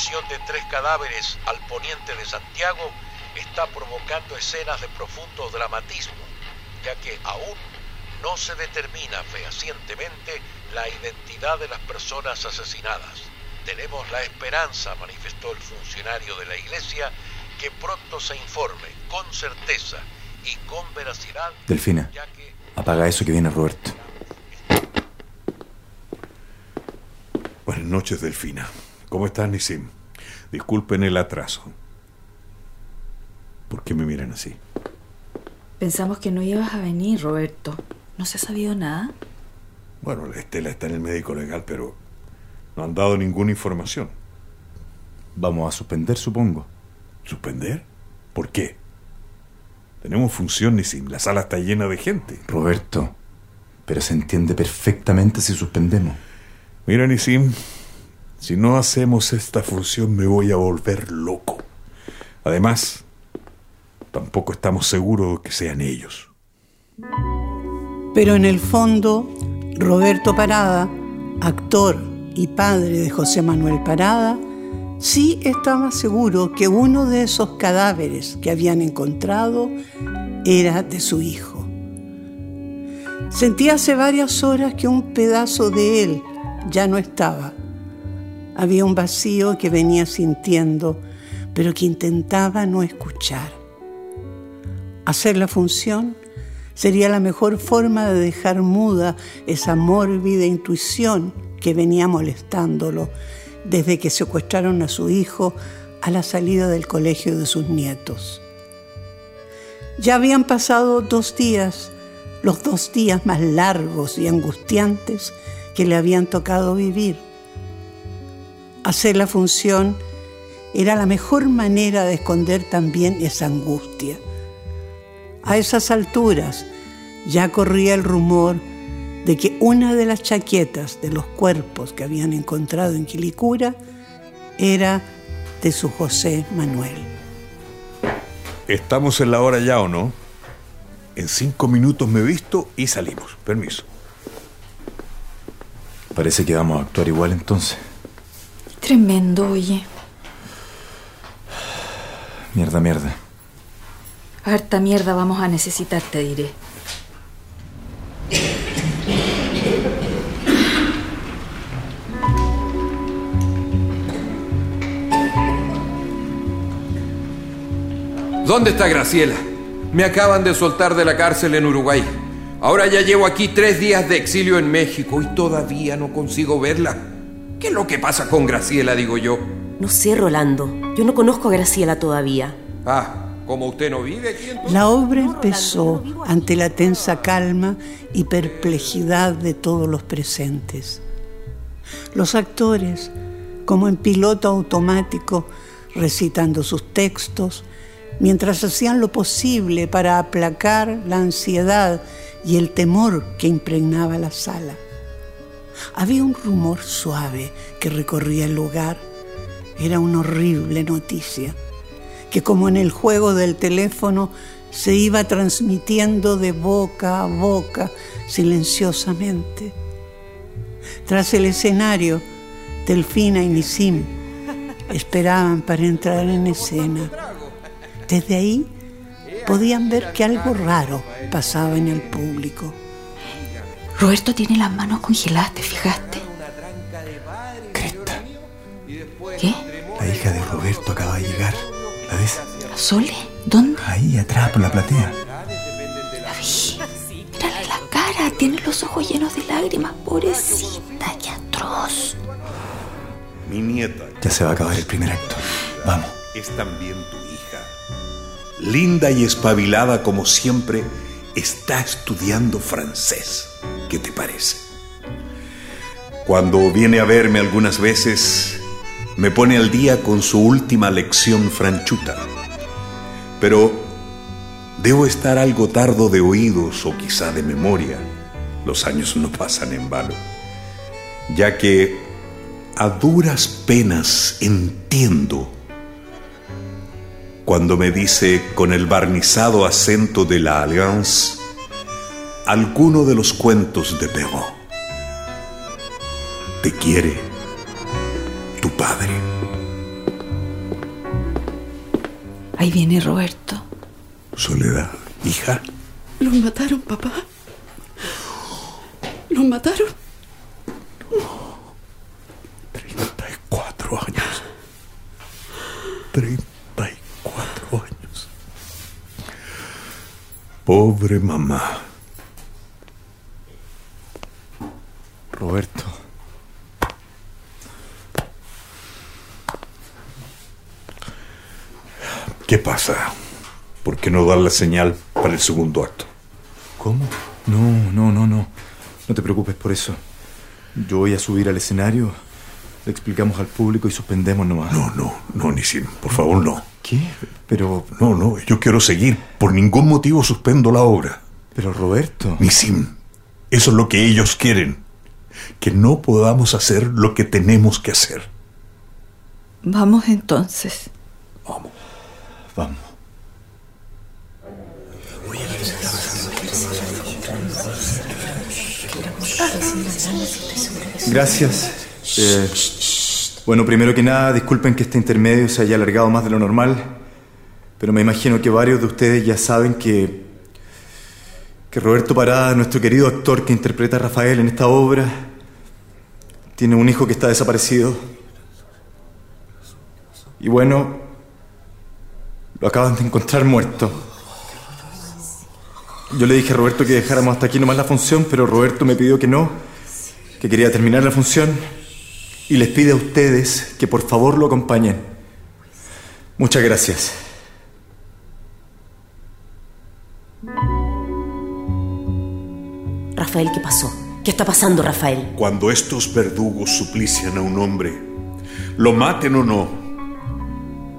Aparición de tres cadáveres al poniente de Santiago está provocando escenas de profundo dramatismo, ya que aún no se determina fehacientemente la identidad de las personas asesinadas. Tenemos la esperanza, manifestó el funcionario de la iglesia, que pronto se informe con certeza y con veracidad. Delfina, apaga eso que viene Roberto. Buenas noches, Delfina. ¿Cómo estás, Nisim? Disculpen el atraso. ¿Por qué me miran así? Pensamos que no ibas a venir, Roberto. ¿No se ha sabido nada? Bueno, la Estela está en el médico legal, pero no han dado ninguna información. Vamos a suspender, supongo. ¿Suspender? ¿Por qué? Tenemos función, Nisim. La sala está llena de gente. Roberto, pero se entiende perfectamente si suspendemos. Mira, Nisim, si no hacemos esta función me voy a volver loco. Además, tampoco estamos seguros que sean ellos. Pero en el fondo, Roberto Parada, actor y padre de José Manuel Parada, sí estaba seguro que uno de esos cadáveres que habían encontrado era de su hijo. Sentía hace varias horas que un pedazo de él ya no estaba había un vacío que venía sintiendo, pero que intentaba no escuchar. Hacer la función sería la mejor forma de dejar muda esa mórbida intuición que venía molestándolo desde que secuestraron a su hijo a la salida del colegio de sus nietos. Ya habían pasado dos días, los dos días más largos y angustiantes que le habían tocado vivir hacer la función era la mejor manera de esconder también esa angustia. A esas alturas ya corría el rumor de que una de las chaquetas de los cuerpos que habían encontrado en Quilicura era de su José Manuel. ¿Estamos en la hora ya o no? En cinco minutos me he visto y salimos. Permiso. Parece que vamos a actuar igual entonces. Tremendo, oye. Mierda, mierda. Harta mierda vamos a necesitar, te diré. ¿Dónde está Graciela? Me acaban de soltar de la cárcel en Uruguay. Ahora ya llevo aquí tres días de exilio en México y todavía no consigo verla. ¿Qué es lo que pasa con Graciela, digo yo? No sé, Rolando. Yo no conozco a Graciela todavía. Ah, como usted no vive aquí La obra empezó ante la tensa calma y perplejidad de todos los presentes. Los actores, como en piloto automático, recitando sus textos, mientras hacían lo posible para aplacar la ansiedad y el temor que impregnaba la sala. Había un rumor suave que recorría el lugar. Era una horrible noticia, que como en el juego del teléfono se iba transmitiendo de boca a boca silenciosamente. Tras el escenario, Delfina y Nisim esperaban para entrar en escena. Desde ahí podían ver que algo raro pasaba en el público. Roberto tiene las manos congeladas, ¿te fijaste? Cresta. ¿Qué? La hija de Roberto acaba de llegar. ¿La ves? ¿Sole? ¿Dónde? Ahí, atrás, por la platea. La vi. Mírale la cara. Tiene los ojos llenos de lágrimas. Pobrecita, qué atroz. Mi nieta. Ya se va a acabar el primer acto. Vamos. Es también tu hija. Linda y espabilada como siempre, está estudiando francés. ¿Qué te parece? Cuando viene a verme algunas veces, me pone al día con su última lección franchuta. Pero debo estar algo tardo de oídos o quizá de memoria. Los años no pasan en vano. Ya que a duras penas entiendo cuando me dice con el barnizado acento de la Alliance alguno de los cuentos de Perrault. Te quiere tu padre. Ahí viene Roberto. Soledad, hija. Los mataron, papá. Los mataron. 34 años. 34 años. Pobre mamá. Roberto. ¿Qué pasa? ¿Por qué no dar la señal para el segundo acto? ¿Cómo? No, no, no, no. No te preocupes por eso. Yo voy a subir al escenario, le explicamos al público y suspendemos nomás. No, no, no, Nisim, por favor, no. ¿Qué? Pero. No, no, yo quiero seguir. Por ningún motivo suspendo la obra. Pero Roberto. Nisim, eso es lo que ellos quieren. Que no podamos hacer lo que tenemos que hacer. Vamos entonces. Vamos. Vamos. Gracias. Eh, bueno, primero que nada, disculpen que este intermedio se haya alargado más de lo normal, pero me imagino que varios de ustedes ya saben que, que Roberto Parada, nuestro querido actor que interpreta a Rafael en esta obra, tiene un hijo que está desaparecido. Y bueno, lo acaban de encontrar muerto. Yo le dije a Roberto que dejáramos hasta aquí nomás la función, pero Roberto me pidió que no, que quería terminar la función y les pide a ustedes que por favor lo acompañen. Muchas gracias. Rafael, ¿qué pasó? ¿Qué está pasando, Rafael? Cuando estos verdugos suplician a un hombre, lo maten o no,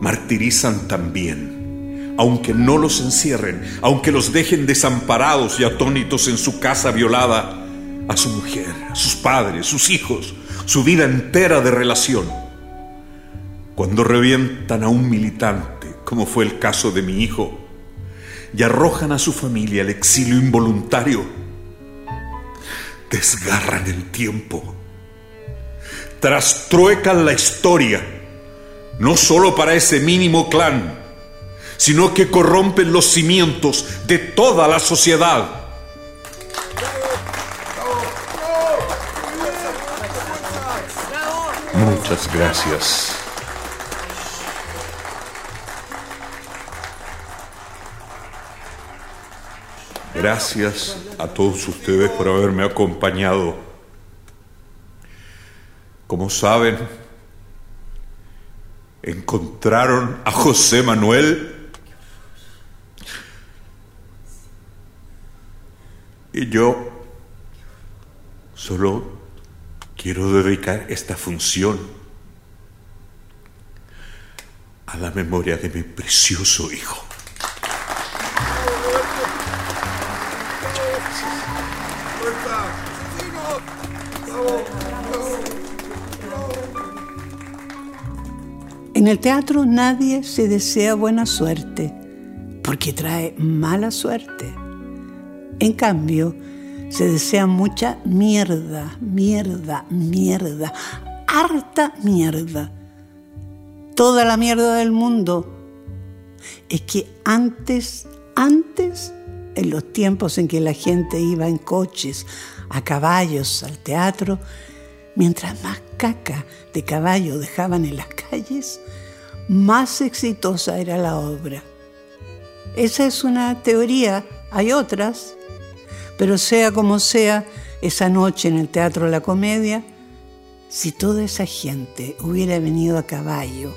martirizan también, aunque no los encierren, aunque los dejen desamparados y atónitos en su casa violada, a su mujer, a sus padres, sus hijos, su vida entera de relación. Cuando revientan a un militante, como fue el caso de mi hijo, y arrojan a su familia al exilio involuntario, desgarran el tiempo, trastruecan la historia, no solo para ese mínimo clan, sino que corrompen los cimientos de toda la sociedad. Muchas gracias. Gracias a todos ustedes por haberme acompañado. Como saben, encontraron a José Manuel y yo solo quiero dedicar esta función a la memoria de mi precioso hijo. En el teatro nadie se desea buena suerte, porque trae mala suerte. En cambio, se desea mucha mierda, mierda, mierda, harta mierda. Toda la mierda del mundo. Es que antes, antes, en los tiempos en que la gente iba en coches, a caballos, al teatro, mientras más caca de caballo dejaban en las calles, más exitosa era la obra. Esa es una teoría, hay otras, pero sea como sea, esa noche en el Teatro la Comedia, si toda esa gente hubiera venido a caballo,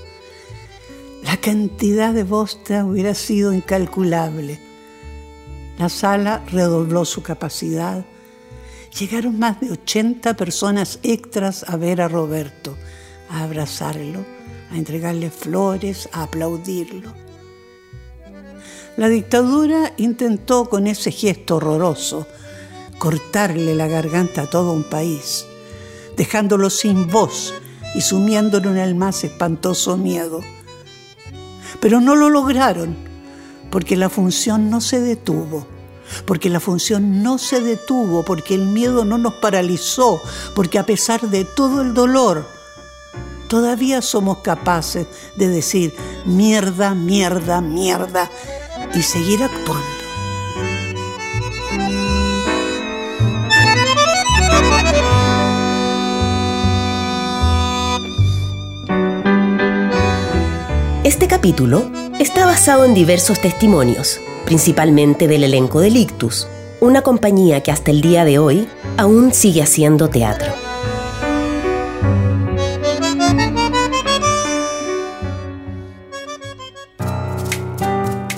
la cantidad de bosta hubiera sido incalculable. La sala redobló su capacidad Llegaron más de 80 personas extras a ver a Roberto, a abrazarlo, a entregarle flores, a aplaudirlo. La dictadura intentó con ese gesto horroroso cortarle la garganta a todo un país, dejándolo sin voz y sumiéndolo en el más espantoso miedo. Pero no lo lograron, porque la función no se detuvo, porque la función no se detuvo, porque el miedo no nos paralizó, porque a pesar de todo el dolor, todavía somos capaces de decir mierda, mierda, mierda y seguir actuando. Este capítulo está basado en diversos testimonios, principalmente del elenco de Lictus, una compañía que hasta el día de hoy aún sigue haciendo teatro.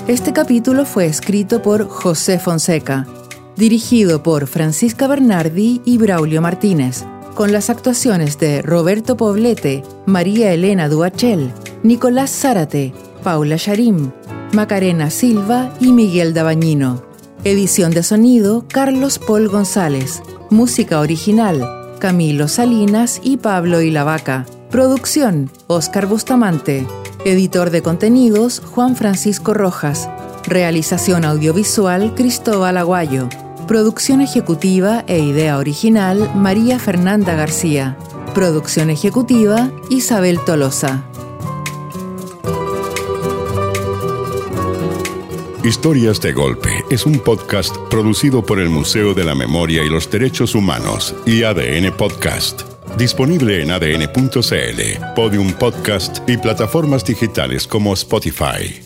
Este capítulo fue escrito por José Fonseca, dirigido por Francisca Bernardi y Braulio Martínez, con las actuaciones de Roberto Poblete, María Elena Duachel, Nicolás Zárate, Paula Sharim, Macarena Silva y Miguel Dabañino. Edición de sonido Carlos Paul González. Música original Camilo Salinas y Pablo Ilavaca. Producción Oscar Bustamante. Editor de contenidos Juan Francisco Rojas. Realización audiovisual Cristóbal Aguayo. Producción ejecutiva e idea original María Fernanda García. Producción ejecutiva Isabel Tolosa. Historias de Golpe es un podcast producido por el Museo de la Memoria y los Derechos Humanos y ADN Podcast. Disponible en adn.cl, Podium Podcast y plataformas digitales como Spotify.